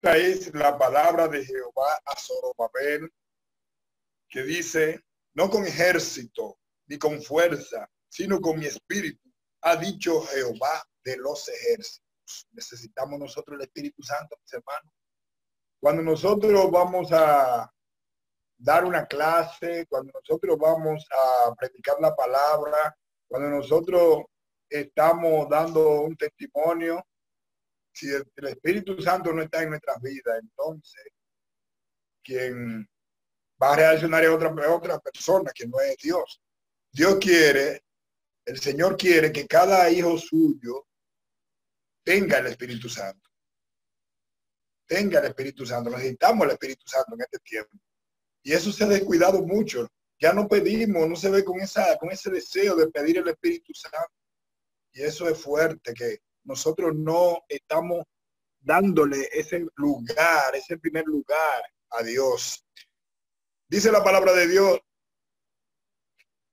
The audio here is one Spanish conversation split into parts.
Esta es la palabra de Jehová a Zorobabel, que dice, no con ejército ni con fuerza, sino con mi espíritu, ha dicho Jehová de los ejércitos. Necesitamos nosotros el Espíritu Santo, mis hermanos. Cuando nosotros vamos a dar una clase, cuando nosotros vamos a predicar la palabra, cuando nosotros estamos dando un testimonio, si el, Espíritu Santo no está en nuestras vidas, entonces quien va a reaccionar es otra, otra persona que no es Dios. Dios quiere, el Señor quiere que cada hijo suyo tenga el Espíritu Santo. Tenga el Espíritu Santo. Necesitamos el Espíritu Santo en este tiempo. Y eso se ha descuidado mucho. Ya no pedimos, no se ve con, esa, con ese deseo de pedir el Espíritu Santo. Y eso es fuerte, que nosotros no estamos dándole ese lugar, ese primer lugar a Dios. Dice la palabra de Dios,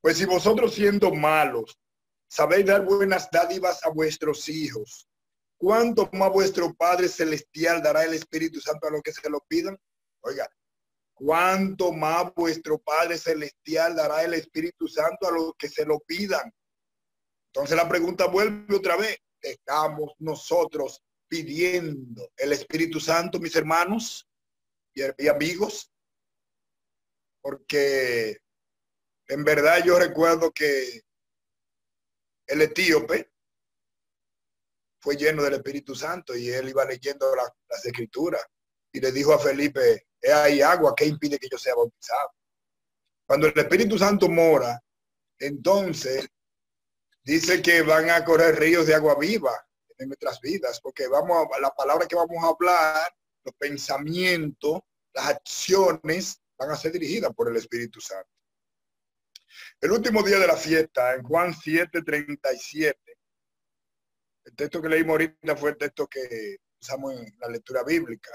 pues si vosotros siendo malos sabéis dar buenas dádivas a vuestros hijos, ¿cuánto más vuestro Padre Celestial dará el Espíritu Santo a los que se lo pidan? Oiga, ¿cuánto más vuestro Padre Celestial dará el Espíritu Santo a los que se lo pidan? Entonces la pregunta vuelve otra vez estamos nosotros pidiendo el Espíritu Santo, mis hermanos y, amigos, porque en verdad yo recuerdo que el etíope fue lleno del Espíritu Santo y él iba leyendo las escrituras y le dijo a Felipe, hay agua, ¿qué impide que yo sea bautizado? Cuando el Espíritu Santo mora, entonces dice que van a correr ríos de agua viva en nuestras vidas, porque vamos a, la palabra que vamos a hablar, los pensamientos, las acciones van a ser dirigidas por el Espíritu Santo. El último día de la fiesta, en Juan 7:37, el texto que leímos ahorita fue el texto que usamos en la lectura bíblica.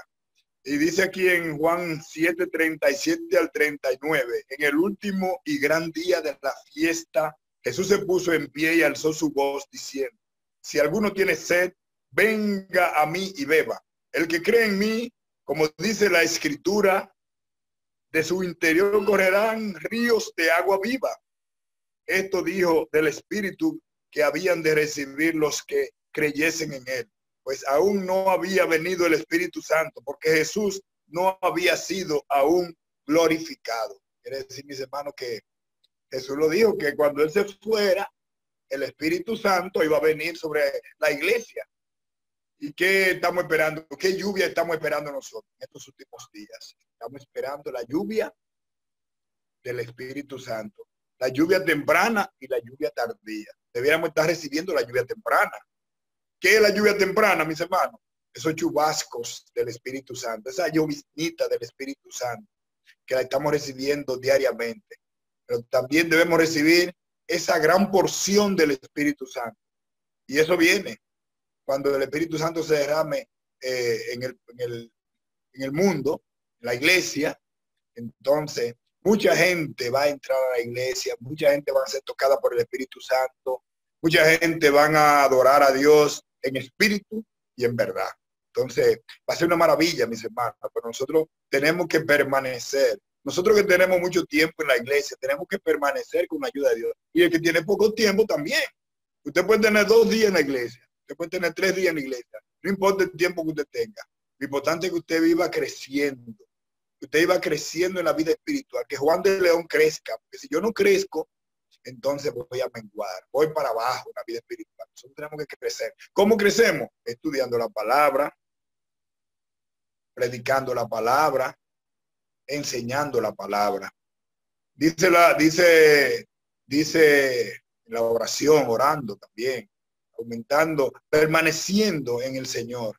Y dice aquí en Juan 7:37 al 39, en el último y gran día de la fiesta Jesús se puso en pie y alzó su voz diciendo, si alguno tiene sed, venga a mí y beba. El que cree en mí, como dice la escritura, de su interior correrán ríos de agua viva. Esto dijo del Espíritu que habían de recibir los que creyesen en él, pues aún no había venido el Espíritu Santo, porque Jesús no había sido aún glorificado. Quiere decir, mis hermanos, que Jesús lo dijo que cuando él se fuera, el Espíritu Santo iba a venir sobre la iglesia. ¿Y qué estamos esperando? ¿Qué lluvia estamos esperando nosotros en estos últimos días? Estamos esperando la lluvia del Espíritu Santo. La lluvia temprana y la lluvia tardía. Debiéramos estar recibiendo la lluvia temprana. ¿Qué es la lluvia temprana, mis hermanos? Esos chubascos del Espíritu Santo, esa lloviznita del Espíritu Santo que la estamos recibiendo diariamente pero también debemos recibir esa gran porción del Espíritu Santo. Y eso viene cuando el Espíritu Santo se derrame eh, en, el, en, el, en el mundo, en la iglesia. Entonces, mucha gente va a entrar a la iglesia, mucha gente va a ser tocada por el Espíritu Santo, mucha gente van a adorar a Dios en espíritu y en verdad. Entonces, va a ser una maravilla, mis hermanos, pero nosotros tenemos que permanecer nosotros que tenemos mucho tiempo en la iglesia, tenemos que permanecer con la ayuda de Dios. Y el que tiene poco tiempo también. Usted puede tener dos días en la iglesia, usted puede tener tres días en la iglesia. No importa el tiempo que usted tenga. Lo importante es que usted viva creciendo. Que usted iba creciendo en la vida espiritual. Que Juan de León crezca. Porque si yo no crezco, entonces voy a menguar. Voy para abajo en la vida espiritual. Nosotros tenemos que crecer. ¿Cómo crecemos? Estudiando la palabra, predicando la palabra, enseñando la palabra. Dice la, dice, dice la oración, orando también, aumentando, permaneciendo en el Señor.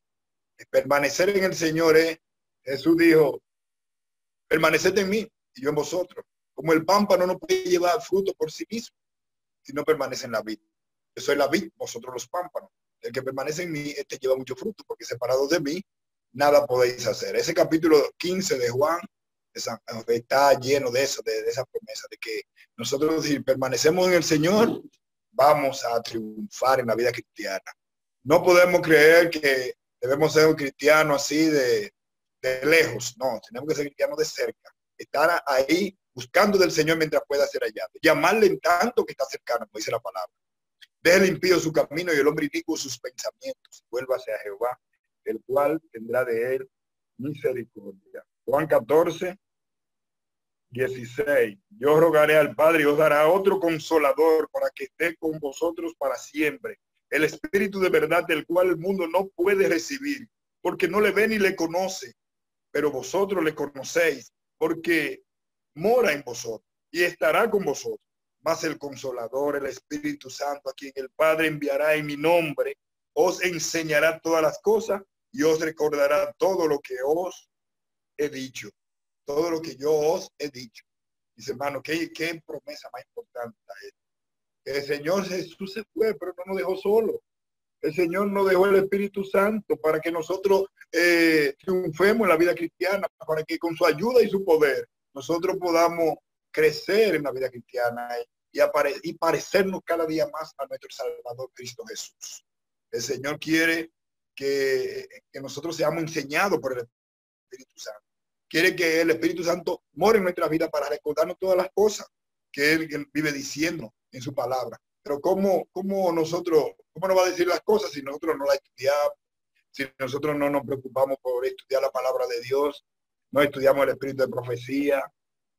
Permanecer en el Señor es, Jesús dijo, permaneced en mí y yo en vosotros. Como el pámpano no puede llevar fruto por sí mismo, si no permanece en la vida. Yo soy la vid, vosotros los pámpanos. El que permanece en mí, este lleva mucho fruto, porque separado de mí, nada podéis hacer. Ese capítulo 15 de Juan está lleno de eso, de, esa promesa, de que nosotros si permanecemos en el Señor, vamos a triunfar en la vida cristiana. No podemos creer que debemos ser un cristiano así de, de lejos, no, tenemos que ser cristianos de cerca, estar ahí buscando del Señor mientras pueda ser allá, llamarle en tanto que está cercano, dice la palabra. Deje el su camino y el hombre inicuo sus pensamientos. Vuélvase a Jehová, el cual tendrá de él misericordia. Juan 14, 16. Yo rogaré al Padre y os dará otro consolador para que esté con vosotros para siempre. El Espíritu de verdad del cual el mundo no puede recibir, porque no le ve ni le conoce, pero vosotros le conocéis, porque mora en vosotros y estará con vosotros. Más el consolador, el Espíritu Santo, a quien el Padre enviará en mi nombre, os enseñará todas las cosas y os recordará todo lo que os he dicho todo lo que yo os he dicho. Dice, hermano, ¿qué, qué promesa más importante es? El Señor Jesús se fue, pero no nos dejó solo. El Señor nos dejó el Espíritu Santo para que nosotros eh, triunfemos en la vida cristiana, para que con su ayuda y su poder nosotros podamos crecer en la vida cristiana y, y parecernos cada día más a nuestro Salvador Cristo Jesús. El Señor quiere que nosotros seamos enseñados por el Espíritu Santo quiere que el Espíritu Santo more en nuestra vida para recordarnos todas las cosas que Él, vive diciendo en su palabra. Pero ¿cómo, cómo nosotros, cómo nos va a decir las cosas si nosotros no las estudiamos, si nosotros no nos preocupamos por estudiar la palabra de Dios, no estudiamos el espíritu de profecía?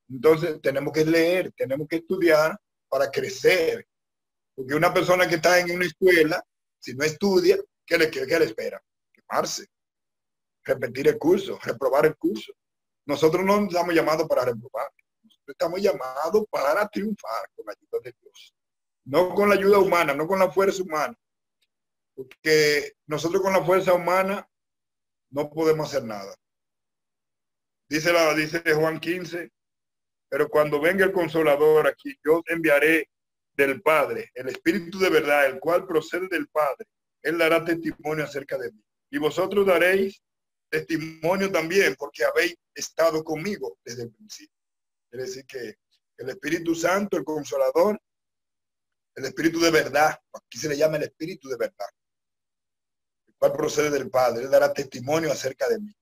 Entonces tenemos que leer, tenemos que estudiar para crecer. Porque una persona que está en una escuela, si no estudia, ¿qué le, qué, qué le espera? Quemarse, repetir el curso, reprobar el curso. Nosotros no estamos llamados para reprobar, nosotros estamos llamados para triunfar con la ayuda de Dios. No con la ayuda humana, no con la fuerza humana. Porque nosotros con la fuerza humana no podemos hacer nada. Dice, la, dice Juan 15, pero cuando venga el consolador aquí, yo enviaré del Padre, el Espíritu de verdad, el cual procede del Padre. Él dará testimonio acerca de mí. Y vosotros daréis testimonio también porque habéis estado conmigo desde el principio. Quiere decir que el Espíritu Santo, el Consolador, el Espíritu de verdad, aquí se le llama el Espíritu de verdad, el cual procede del Padre, él dará testimonio acerca de mí.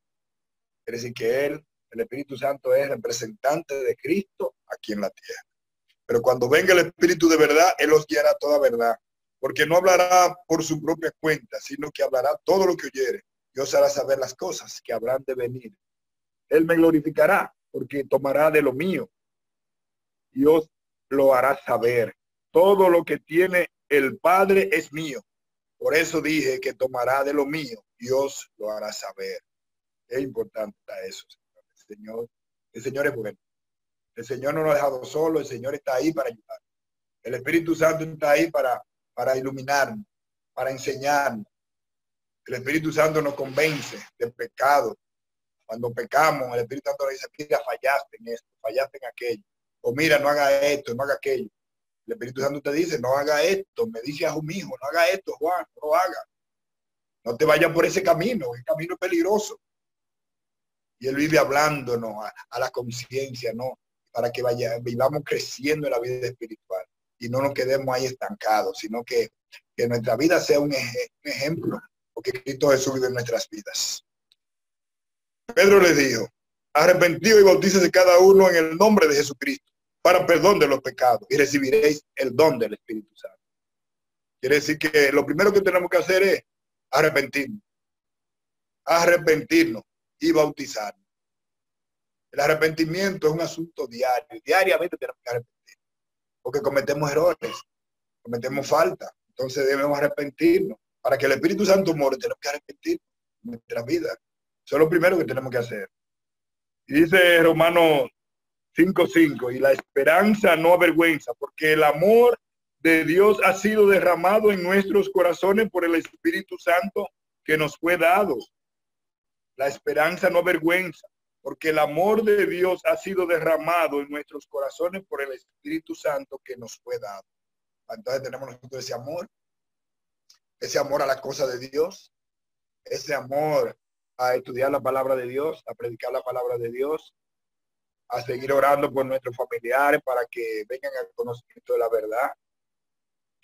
Quiere decir que él, el Espíritu Santo, es representante de Cristo aquí en la tierra. Pero cuando venga el Espíritu de verdad, él os guiará toda verdad, porque no hablará por su propia cuenta, sino que hablará todo lo que oyere Dios hará saber las cosas que habrán de venir. Él me glorificará porque tomará de lo mío. Dios lo hará saber. Todo lo que tiene el Padre es mío. Por eso dije que tomará de lo mío. Dios lo hará saber. Es importante eso, El Señor, el Señor es bueno. El Señor no nos ha dejado solo. El Señor está ahí para ayudar. El Espíritu Santo está ahí para, para iluminarnos, para enseñarnos, el Espíritu Santo nos convence del pecado. Cuando pecamos, el Espíritu Santo nos dice, mira, fallaste en esto, fallaste en aquello. O mira, no haga esto, no haga aquello. El Espíritu Santo te dice, no haga esto. Me dice a un hijo, no haga esto, Juan, no lo haga. No te vayas por ese camino, el camino es peligroso. Y Él vive hablándonos a, la conciencia, ¿no? Para que vaya, vivamos creciendo en la vida espiritual y no nos quedemos ahí estancados, sino que, que nuestra vida sea un ejemplo porque Cristo Jesús vive en nuestras vidas. Pedro le dijo, arrepentido y bautícese cada uno en el nombre de Jesucristo para perdón de los pecados y recibiréis el don del Espíritu Santo. Quiere decir que lo primero que tenemos que hacer es arrepentirnos, arrepentirnos y bautizarnos. El arrepentimiento es un asunto diario, diariamente tenemos que arrepentir, porque cometemos errores, cometemos falta, entonces debemos arrepentirnos para que el Espíritu Santo more, tenemos que arrepentir nuestra vida. Eso es lo primero que tenemos que hacer. Y dice Romanos 5.5, y la esperanza no avergüenza, porque el amor de Dios ha sido derramado en nuestros corazones por el Espíritu Santo que nos fue dado. La esperanza no avergüenza, porque el amor de Dios ha sido derramado en nuestros corazones por el Espíritu Santo que nos fue dado. Entonces tenemos nosotros ese amor ese amor a la cosa de Dios, ese amor a estudiar la palabra de Dios, a predicar la palabra de Dios, a seguir orando por nuestros familiares para que vengan al conocimiento de la verdad,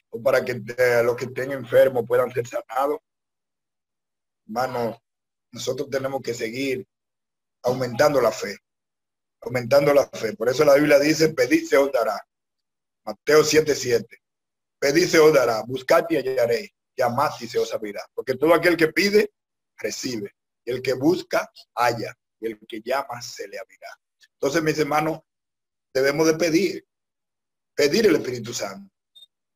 o para que los que estén enfermos puedan ser sanados. Hermanos, nosotros tenemos que seguir aumentando la fe, aumentando la fe. Por eso la Biblia dice, pedid se os dará. Mateo 7, 7. Pedid se os dará, buscad y hallaréis, llamad y se os abrirá. Porque todo aquel que pide, recibe. Y el que busca, halla. Y el que llama, se le abrirá. Entonces, mis hermanos, debemos de pedir, pedir el Espíritu Santo.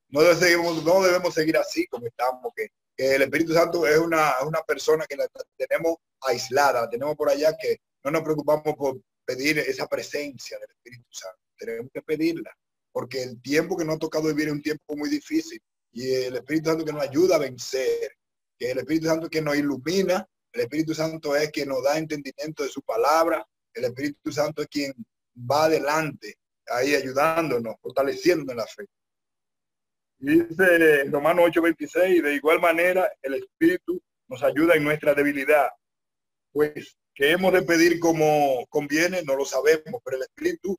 No debemos, no debemos seguir así como estamos, que, el Espíritu Santo es una, una persona que la tenemos aislada, la tenemos por allá, que no nos preocupamos por pedir esa presencia del Espíritu Santo. Tenemos que pedirla, porque el tiempo que nos ha tocado vivir es un tiempo muy difícil y el Espíritu Santo que nos ayuda a vencer, que el Espíritu Santo que nos ilumina, el Espíritu Santo es quien nos da entendimiento de su palabra, el Espíritu Santo es quien va adelante, ahí ayudándonos, fortaleciéndonos en la fe. Dice Romano 8:26, de igual manera el Espíritu nos ayuda en nuestra debilidad, pues que hemos de pedir como conviene, no lo sabemos, pero el Espíritu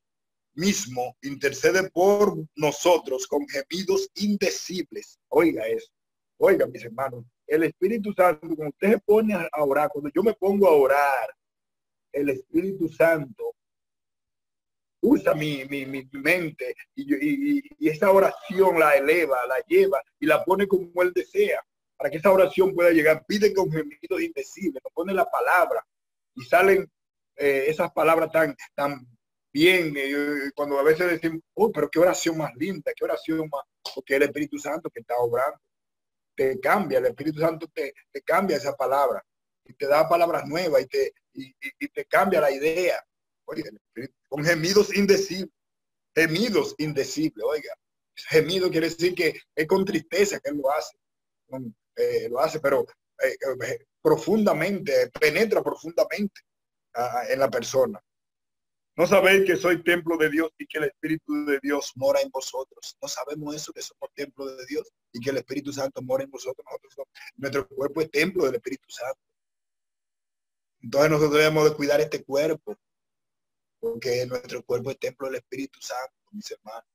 mismo intercede por nosotros con gemidos indecibles. Oiga eso, oiga mis hermanos, el Espíritu Santo, cuando usted se pone a orar, cuando yo me pongo a orar, el Espíritu Santo usa mi, mente y, y, esa oración la eleva, la lleva y la pone como él desea para que esa oración pueda llegar. Pide con gemidos indecibles, nos pone la palabra y salen eh, esas palabras tan, tan bien, eh, cuando a veces decimos, oh, pero qué oración más linda, qué oración más, porque el Espíritu Santo que está obrando, te cambia, el Espíritu Santo te, te cambia esa palabra y te da palabras nuevas y te, y, te cambia la idea. Oiga, con gemidos indecibles, gemidos indecibles, oiga, gemido quiere decir que es con tristeza que lo hace, eh, lo hace, pero profundamente, penetra profundamente en la persona. No sabéis que soy templo de Dios y que el Espíritu de Dios mora en vosotros. No sabemos eso, que somos templo de Dios y que el Espíritu Santo mora en vosotros. nuestro cuerpo es templo del Espíritu Santo. Entonces nosotros debemos de cuidar este cuerpo, porque nuestro cuerpo es templo del Espíritu Santo, mis hermanos.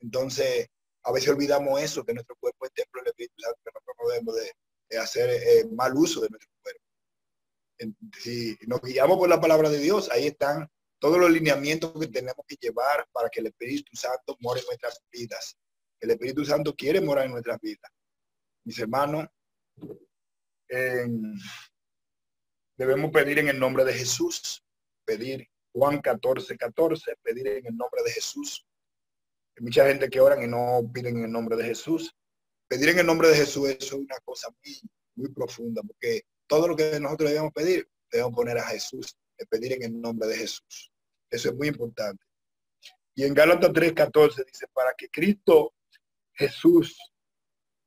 Entonces, a veces olvidamos eso, que nuestro cuerpo es templo del Espíritu Santo, que nosotros no debemos de hacer eh, mal uso de nuestro cuerpo. Si nos guiamos por la palabra de Dios, ahí están todos los lineamientos que tenemos que llevar para que el Espíritu Santo more en nuestras vidas. El Espíritu Santo quiere morar en nuestras vidas. Mis hermanos, debemos pedir en el nombre de Jesús, pedir Juan 14, 14, pedir en el nombre de Jesús. Hay mucha gente que oran y no piden en el nombre de Jesús pedir en el nombre de Jesús es una cosa muy, muy profunda, porque todo lo que nosotros debemos pedir, debemos poner a Jesús, es pedir en el nombre de Jesús. Eso es muy importante. Y en Gálatas 3:14 dice, para que Cristo Jesús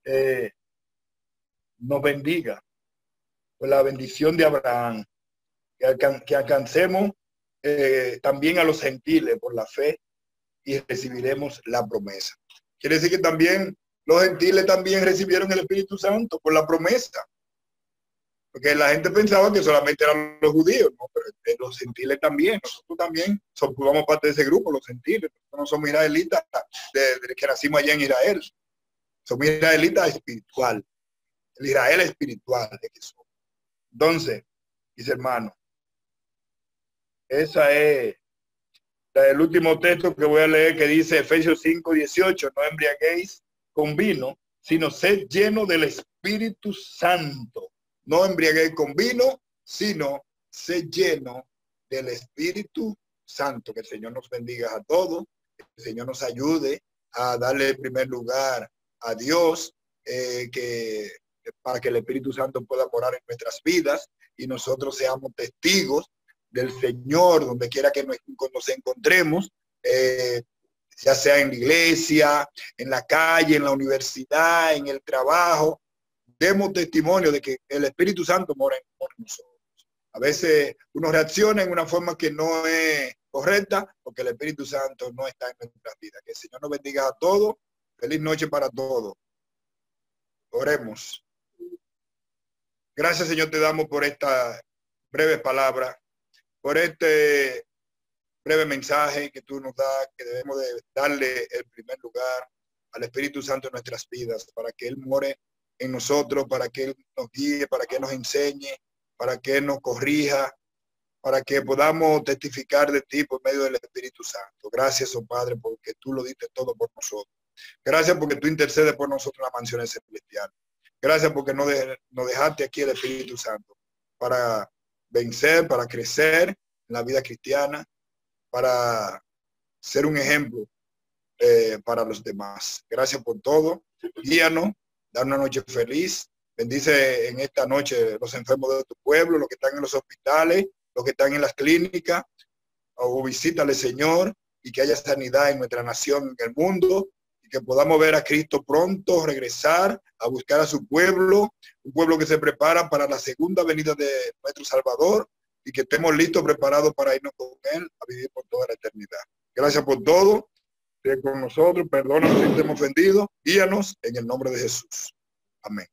eh, nos bendiga con la bendición de Abraham, que, alcancemos eh, también a los gentiles por la fe y recibiremos la promesa. Quiere decir que también los gentiles también recibieron el Espíritu Santo por la promesa. Porque la gente pensaba que solamente eran los judíos, pero los gentiles también, nosotros también somos parte de ese grupo, los gentiles, nosotros no somos israelitas desde que nacimos allá en Israel, somos israelitas espiritual, el Israel espiritual de somos. Entonces, mis hermanos, esa es el último texto que voy a leer que dice Efesios 5, 18, no embriaguéis con vino, sino sed lleno del Espíritu Santo. No embriaguéis con vino, sino sed lleno del Espíritu Santo. Que el Señor nos bendiga a todos, el Señor nos ayude a darle el primer lugar a Dios, eh, que para que el Espíritu Santo pueda morar en nuestras vidas y nosotros seamos testigos del Señor donde quiera que nos, nos encontremos, eh, ya sea en la iglesia, en la calle, en la universidad, en el trabajo, demos testimonio de que el Espíritu Santo mora en nosotros. A veces uno reacciona en una forma que no es correcta porque el Espíritu Santo no está en nuestras vidas. Que el Señor nos bendiga a todos. Feliz noche para todos. Oremos. Gracias, Señor, te damos por esta breve palabra, por este breve mensaje que tú nos das, que debemos de darle el primer lugar al Espíritu Santo en nuestras vidas, para que Él more en nosotros, para que Él nos guíe, para que nos enseñe, para que nos corrija, para que podamos testificar de ti por medio del Espíritu Santo. Gracias, oh Padre, porque tú lo diste todo por nosotros. Gracias porque tú intercedes por nosotros en las mansiones celestiales. Gracias porque nos, nos dejaste aquí el Espíritu Santo para vencer, para crecer en la vida cristiana, para ser un ejemplo eh, para los demás. Gracias por todo. Guíanos, dar una noche feliz. Bendice en esta noche los enfermos de tu pueblo, los que están en los hospitales, los que están en las clínicas. O visítale, Señor, y que haya sanidad en nuestra nación, en el mundo, y que podamos ver a Cristo pronto regresar a buscar a su pueblo, un pueblo que se prepara para la segunda venida de nuestro Salvador y que estemos listos, preparados para irnos con Él a vivir por toda la eternidad. Gracias por todo con nosotros, perdónanos si te hemos ofendido, guíanos en el nombre de Jesús. Amén.